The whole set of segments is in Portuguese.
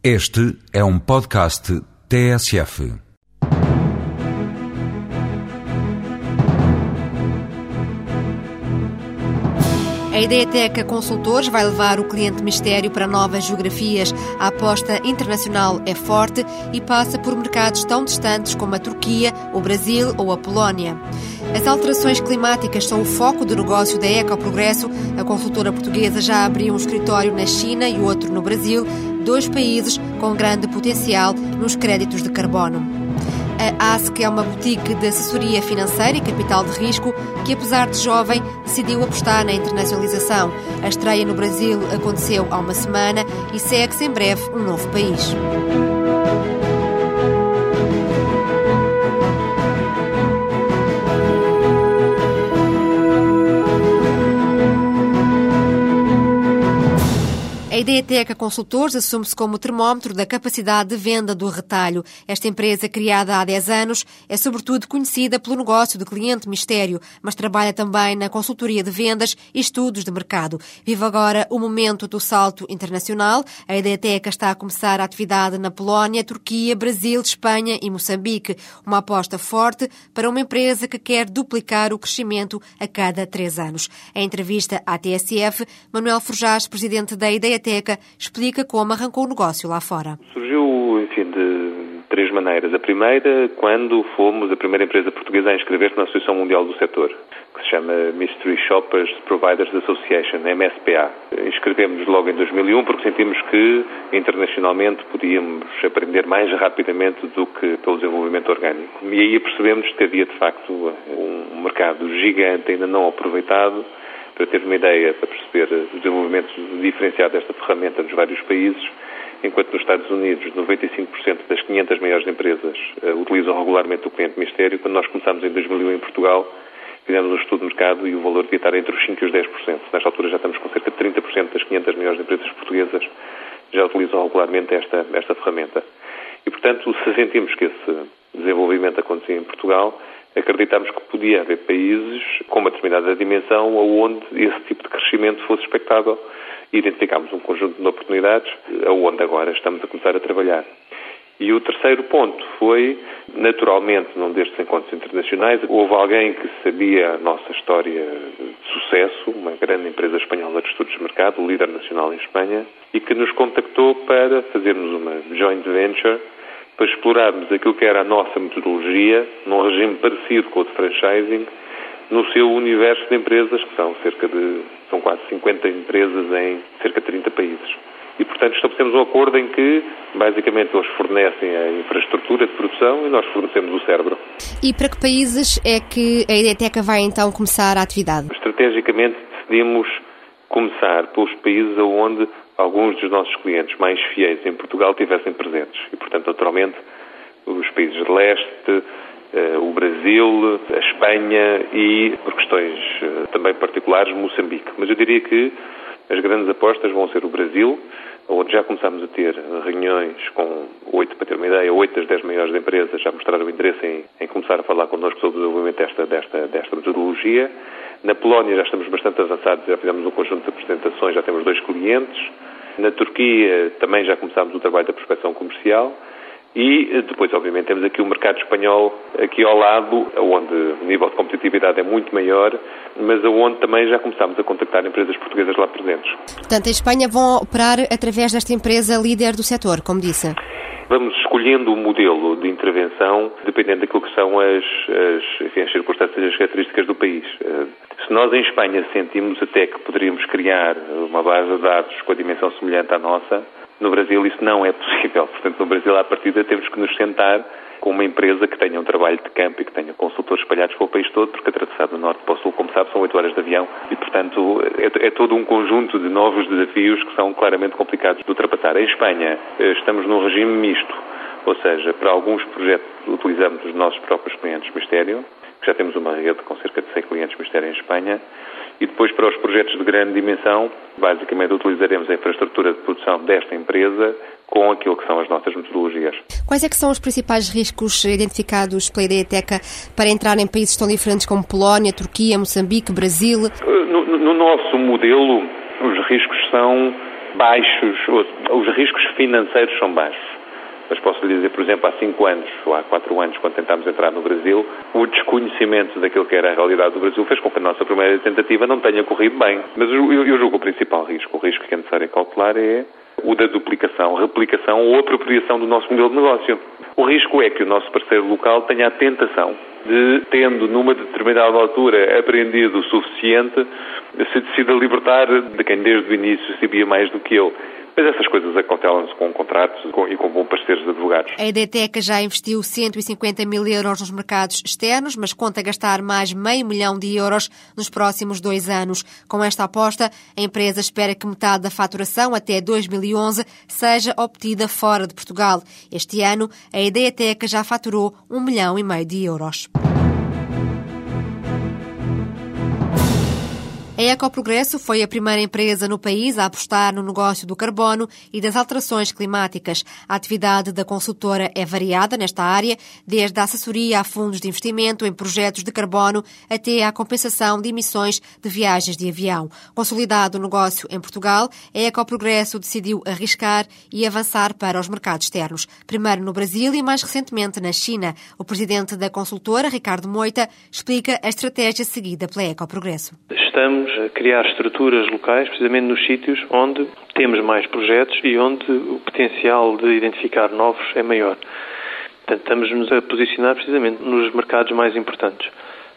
Este é um podcast TSF. A Ideateca Consultores vai levar o cliente mistério para novas geografias. A aposta internacional é forte e passa por mercados tão distantes como a Turquia, o Brasil ou a Polónia. As alterações climáticas são o foco do negócio da Ecoprogresso. A consultora portuguesa já abriu um escritório na China e outro no Brasil, dois países com grande potencial nos créditos de carbono. A ASC é uma boutique de assessoria financeira e capital de risco que, apesar de jovem, decidiu apostar na internacionalização. A estreia no Brasil aconteceu há uma semana e segue-se em breve um novo país. A Ideateca Consultores assume-se como termómetro da capacidade de venda do retalho. Esta empresa, criada há 10 anos, é sobretudo conhecida pelo negócio de cliente mistério, mas trabalha também na consultoria de vendas e estudos de mercado. Vive agora o momento do salto internacional. A Ideateca está a começar a atividade na Polónia, Turquia, Brasil, Espanha e Moçambique. Uma aposta forte para uma empresa que quer duplicar o crescimento a cada três anos. Em entrevista à TSF, Manuel Forjás, presidente da Ideateca, explica como arrancou o negócio lá fora. Surgiu, enfim, de três maneiras. A primeira, quando fomos a primeira empresa portuguesa a inscrever-se na Associação Mundial do Setor, que se chama Mystery Shoppers Providers Association, MSPA. Inscrevemos logo em 2001 porque sentimos que internacionalmente podíamos aprender mais rapidamente do que pelo desenvolvimento orgânico. E aí percebemos que havia de facto um mercado gigante ainda não aproveitado para ter uma ideia, para perceber o desenvolvimento diferenciado desta ferramenta nos vários países, enquanto nos Estados Unidos 95% das 500 maiores empresas uh, utilizam regularmente o cliente mistério, quando nós começámos em 2001 em Portugal, fizemos um estudo de mercado e o valor devia estar entre os 5% e os 10%. Nesta altura já estamos com cerca de 30% das 500 maiores empresas portuguesas já utilizam regularmente esta, esta ferramenta. E, portanto, se sentimos que esse desenvolvimento acontecia em Portugal, acreditamos que podia haver países com uma determinada dimensão onde esse tipo de crescimento fosse expectável. Identificámos um conjunto de oportunidades onde agora estamos a começar a trabalhar. E o terceiro ponto foi, naturalmente, num destes encontros internacionais, houve alguém que sabia a nossa história de sucesso, uma grande empresa espanhola de estudos de mercado, líder nacional em Espanha, e que nos contactou para fazermos uma joint venture para explorarmos aquilo que era a nossa metodologia, num regime parecido com o de franchising, no seu universo de empresas, que são cerca de, são quase 50 empresas em cerca de 30 países. E, portanto, estabelecemos um acordo em que, basicamente, eles fornecem a infraestrutura de produção e nós fornecemos o cérebro. E para que países é que a Ideteca vai, então, começar a atividade? Estrategicamente, decidimos começar pelos países onde alguns dos nossos clientes mais fiéis em Portugal tivessem presentes. E, portanto, naturalmente, os países de leste, eh, o Brasil, a Espanha e, por questões eh, também particulares, Moçambique. Mas eu diria que as grandes apostas vão ser o Brasil, onde já começámos a ter reuniões com oito, para ter uma ideia, oito das dez maiores empresas já mostraram interesse em, em começar a falar connosco sobre o desenvolvimento desta, desta, desta metodologia. Na Polónia já estamos bastante avançados, já fizemos um conjunto de apresentações, já temos dois clientes. Na Turquia também já começámos o trabalho da prospecção comercial. E eh, depois, obviamente, temos aqui o mercado espanhol aqui ao lado, onde o nível de competitividade é muito maior, mas onde também já começámos a contactar empresas portuguesas lá presentes. Portanto, em Espanha vão operar através desta empresa líder do setor, como disse? Vamos escolhendo o modelo de intervenção dependendo daquilo que são as, as, enfim, as circunstâncias e as características do país. Eh, se nós em Espanha sentimos até que poderíamos criar uma base de dados com a dimensão semelhante à nossa, no Brasil isso não é possível. Portanto, no Brasil, à partida, temos que nos sentar com uma empresa que tenha um trabalho de campo e que tenha consultores espalhados pelo país todo, porque atravessar do norte para o sul, como sabe, são oito horas de avião e, portanto, é, é, todo um conjunto de novos desafios que são claramente complicados de ultrapassar. Em Espanha, eh, estamos num regime misto, ou seja, para alguns projetos utilizamos os nossos próprios clientes mistério, que já temos uma rede com cerca de 100 clientes mistério em Espanha, e depois para os projetos de grande dimensão, basicamente utilizaremos a infraestrutura de produção desta empresa com aquilo que são as nossas metodologias. Quais é que são os principais riscos identificados pela Ideateca para entrar em países tão diferentes como Polónia, Turquia, Moçambique, Brasil? No, no nosso modelo, os riscos são baixos, os riscos financeiros são baixos. Mas posso lhe dizer, por exemplo, há cinco anos ou há quatro anos, quando tentámos entrar no Brasil, o desconhecimento daquilo que era a realidade do Brasil fez com que a nossa primeira tentativa não tenha corrido bem. Mas eu, eu julgo o principal risco, o risco que é necessário calcular é o da duplicação, replicação ou apropriação do nosso modelo de negócio. O risco é que o nosso parceiro local tenha a tentação de, tendo numa determinada altura aprendido o suficiente, se decida libertar de quem desde o início sabia mais do que ele. Mas essas coisas acautelam-se com contratos e com bons parceiros de advogados. A EDTEC já investiu 150 mil euros nos mercados externos, mas conta gastar mais meio milhão de euros nos próximos dois anos. Com esta aposta, a empresa espera que metade da faturação até 2011 seja obtida fora de Portugal. Este ano, a EDTEC já faturou um milhão e meio de euros. A Ecoprogresso foi a primeira empresa no país a apostar no negócio do carbono e das alterações climáticas. A atividade da consultora é variada nesta área, desde a assessoria a fundos de investimento em projetos de carbono até à compensação de emissões de viagens de avião. Consolidado o negócio em Portugal, a Ecoprogresso decidiu arriscar e avançar para os mercados externos. Primeiro no Brasil e mais recentemente na China. O presidente da consultora, Ricardo Moita, explica a estratégia seguida pela Ecoprogresso. Estamos a criar estruturas locais, precisamente nos sítios onde temos mais projetos e onde o potencial de identificar novos é maior. Portanto, estamos-nos a posicionar precisamente nos mercados mais importantes.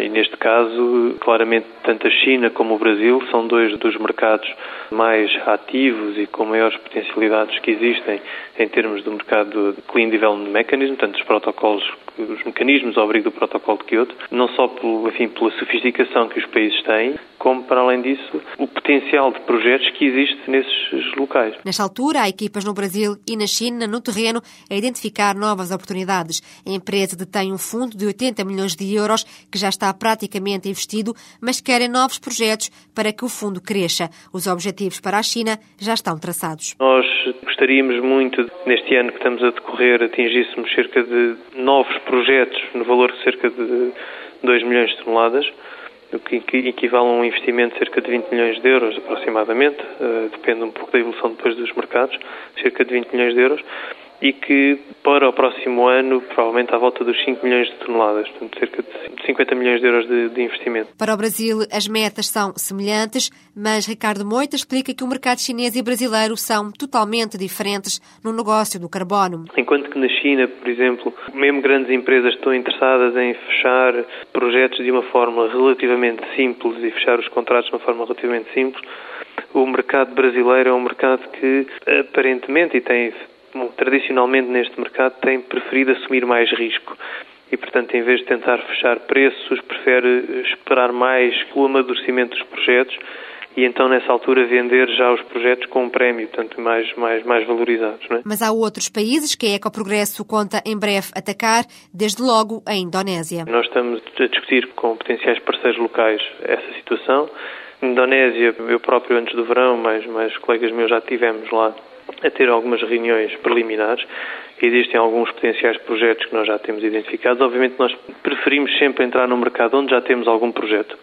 E neste caso, claramente, tanto a China como o Brasil são dois dos mercados mais ativos e com maiores potencialidades que existem em termos do mercado Clean Development Mechanism, tanto os protocolos, os mecanismos ao abrigo do protocolo de Kyoto, não só pelo, enfim, pela sofisticação que os países têm, como, para além disso, o potencial de projetos que existe nesses locais. Nesta altura, há equipas no Brasil e na China, no terreno, a identificar novas oportunidades. A empresa detém um fundo de 80 milhões de euros que já está praticamente investido, mas querem novos projetos para que o fundo cresça. Os objetivos para a China já estão traçados. Nós gostaríamos muito, neste ano que estamos a decorrer, atingíssemos cerca de novos projetos no valor de cerca de 2 milhões de toneladas o que equivale a um investimento de cerca de 20 milhões de euros, aproximadamente, uh, depende um pouco da evolução depois dos mercados, cerca de 20 milhões de euros, e que para o próximo ano provavelmente à volta dos 5 milhões de toneladas, portanto cerca de 50 milhões de euros de, de, investimento. Para o Brasil as metas são semelhantes, mas Ricardo Moita explica que o mercado chinês e brasileiro são totalmente diferentes no negócio do carbono. Enquanto que na China, por exemplo, mesmo grandes empresas estão interessadas em fechar projetos de uma forma relativamente simples e fechar os contratos de uma forma relativamente simples, o mercado brasileiro é um mercado que aparentemente e tem tradicionalmente neste mercado tem preferido assumir mais risco e, portanto, em vez de tentar fechar preços, prefere esperar mais o amadurecimento dos projetos e então nessa altura vender já os projetos com um prémio, portanto mais, mais, mais valorizados. É? Mas há outros países que a Ecoprogresso conta em breve atacar, desde logo a Indonésia. Nós estamos a discutir com potenciais parceiros locais essa situação. Indonésia, eu próprio antes do verão, mas mais colegas meus já tivemos lá a ter algumas reuniões preliminares. Existem alguns potenciais projetos que nós já temos identificados. Obviamente, nós preferimos sempre entrar no mercado onde já temos algum projeto.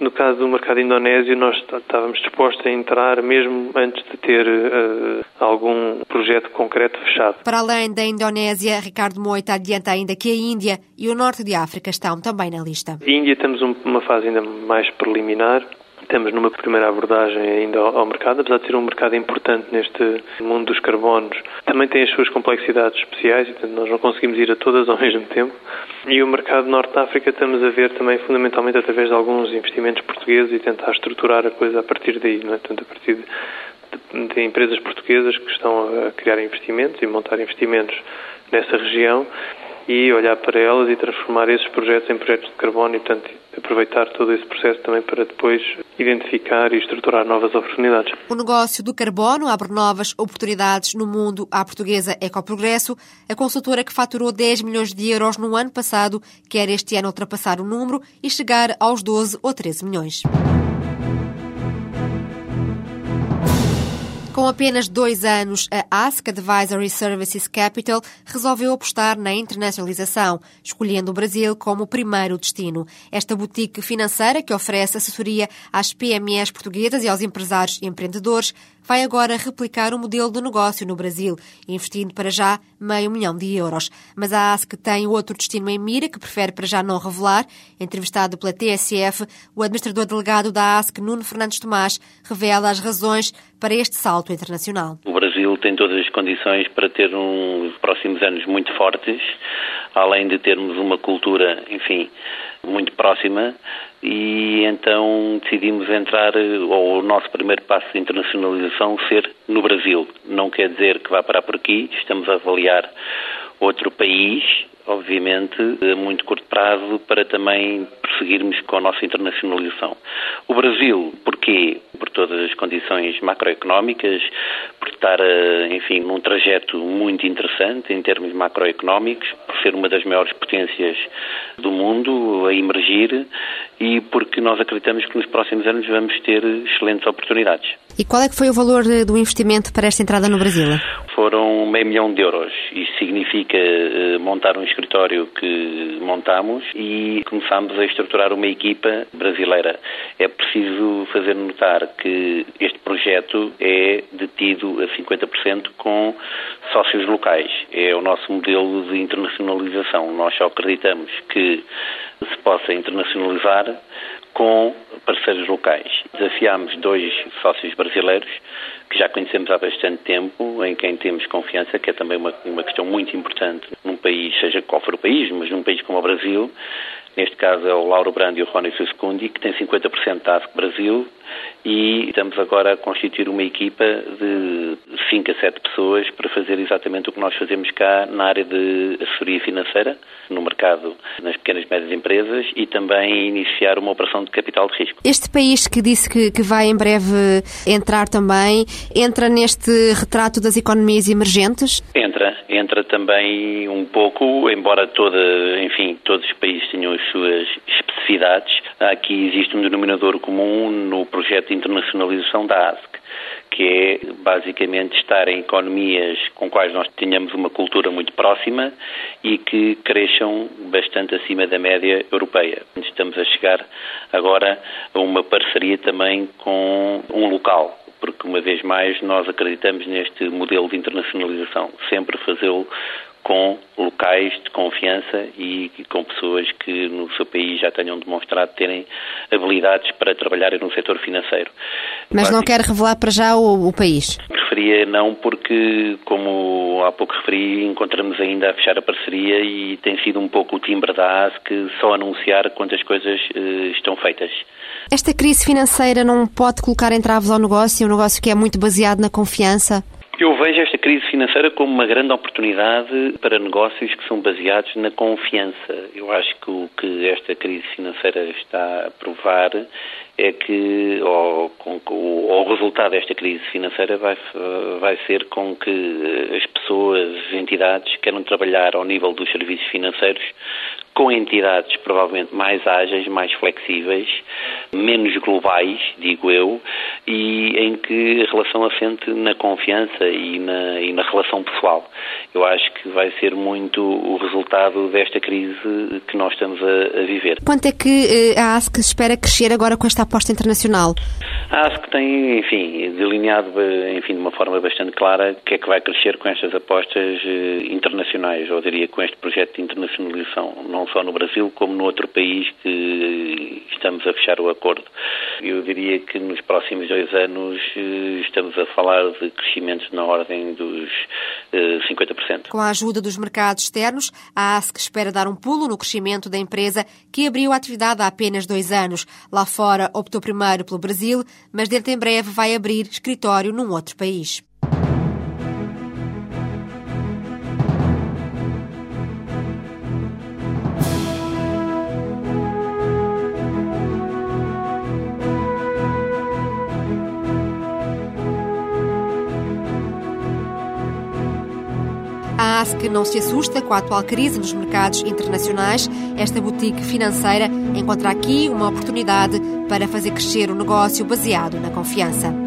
No caso do mercado indonésio, nós estávamos dispostos a entrar mesmo antes de ter uh, algum projeto concreto fechado. Para além da Indonésia, Ricardo Moita adianta ainda que a Índia e o Norte de África estão também na lista. A Índia temos uma fase ainda mais preliminar. Estamos numa primeira abordagem ainda ao mercado, apesar de ser um mercado importante neste mundo dos carbonos. Também tem as suas complexidades especiais e, portanto, nós não conseguimos ir a todas ao mesmo tempo. E o mercado Norte da África estamos a ver também fundamentalmente através de alguns investimentos portugueses e tentar estruturar a coisa a partir daí, não é? Portanto, a partir de, de empresas portuguesas que estão a criar investimentos e montar investimentos nessa região e olhar para elas e transformar esses projetos em projetos de carbono e, portanto, aproveitar todo esse processo também para depois identificar e estruturar novas oportunidades. O negócio do carbono abre novas oportunidades no mundo à portuguesa Ecoprogresso. A consultora que faturou 10 milhões de euros no ano passado quer este ano ultrapassar o número e chegar aos 12 ou 13 milhões. Com apenas dois anos, a Ask Advisory Services Capital resolveu apostar na internacionalização, escolhendo o Brasil como o primeiro destino. Esta boutique financeira, que oferece assessoria às PMEs portuguesas e aos empresários e empreendedores, vai agora replicar o modelo de negócio no Brasil, investindo para já meio milhão de euros. Mas a ASC tem outro destino em mira que prefere para já não revelar. Entrevistado pela TSF, o administrador delegado da ASC, Nuno Fernandes Tomás, revela as razões para este salto internacional. O Brasil tem todas as condições para ter uns próximos anos muito fortes, além de termos uma cultura, enfim, muito próxima e então decidimos entrar, ou o nosso primeiro passo de internacionalização ser no Brasil. Não quer dizer que vá parar por aqui, estamos a avaliar outro país, obviamente, a muito curto prazo, para também prosseguirmos com a nossa internacionalização. O Brasil, porquê? Por todas as condições macroeconómicas, por estar, eh, enfim, num trajeto muito interessante em termos macroeconómicos, por ser uma das maiores potências do mundo a emergir e porque nós acreditamos que nos próximos anos vamos ter excelentes oportunidades. E qual é que foi o valor eh, do investimento para esta entrada no Brasil? Foram meio milhão de euros. Isso significa eh, montar um escritório que montamos e começámos a estruturar uma equipa brasileira. É preciso fazer notar que este projeto é detido a 50% com sócios locais. É o nosso modelo de internacionalização. Nós só acreditamos que se possa internacionalizar com parceiros locais. Desafiámos dois sócios brasileiros que já conhecemos há bastante tempo, em quem temos confiança, que é também uma, uma questão muito importante num país, seja qual for o país, mas num país como o Brasil. Neste caso é o Lauro Brando e o Rony Suscundi, que tem 50% da ASC Brasil e estamos agora a constituir uma equipa de 5 a 7 pessoas para fazer exatamente o que nós fazemos cá na área de assessoria financeira, no mercado nas pequenas e médias empresas e também iniciar uma operação de capital de risco. Este país que disse que, que vai em breve entrar também, entra neste retrato das economias emergentes? Entra, entra também um pouco, embora toda, enfim, todos os países tenham as suas especificidades, aqui existe um denominador comum no projeto de internacionalização da ASC, que é basicamente estar em economias com quais nós tenhamos uma cultura muito próxima e que cresçam bastante acima da média europeia. Estamos a chegar agora a uma parceria também com um local, porque uma vez mais nós acreditamos neste modelo de internacionalização, sempre fazê-lo com locais de confiança e com pessoas que no seu país já tenham demonstrado terem habilidades para trabalhar no setor financeiro. Mas não quer revelar para já o, o, país? Preferia não porque, como há pouco referi, encontramos ainda a fechar a parceria e tem sido um pouco o timbre da ASC só anunciar quantas coisas uh, estão feitas. Esta crise financeira não pode colocar entraves ao negócio, um negócio que é muito baseado na confiança? Eu vejo esta crise financeira como uma grande oportunidade para negócios que são baseados na confiança. Eu acho que o que esta crise financeira está a provar é que ou, o resultado desta crise financeira vai, vai ser com que as pessoas, as entidades, queiram trabalhar ao nível dos serviços financeiros com entidades provavelmente mais ágeis, mais flexíveis, menos globais, digo eu, e em que a relação assente na confiança e na, e na relação pessoal. Eu acho que vai ser muito o resultado desta crise que nós estamos a, a viver. Quanto é que eh, a ASC espera crescer agora com esta aposta internacional? A ASC tem, enfim, delineado enfim, de uma forma bastante clara o que é que vai crescer com estas apostas eh, internacionais, ou diria com este projeto de internacionalização, não só no Brasil como no outro país que estamos a fechar o acordo. Eu diria que nos próximos dois anos eh, estamos a falar de crescimentos na ordem dos 50%. Com a ajuda dos mercados externos, a ASC espera dar um pulo no crescimento da empresa que abriu a atividade há apenas dois anos. Lá fora optou primeiro pelo Brasil, mas dentro em breve vai abrir escritório num outro país. A ASC não se assusta com a atual crise nos mercados internacionais. Esta boutique financeira encontra aqui uma oportunidade para fazer crescer o negócio baseado na confiança.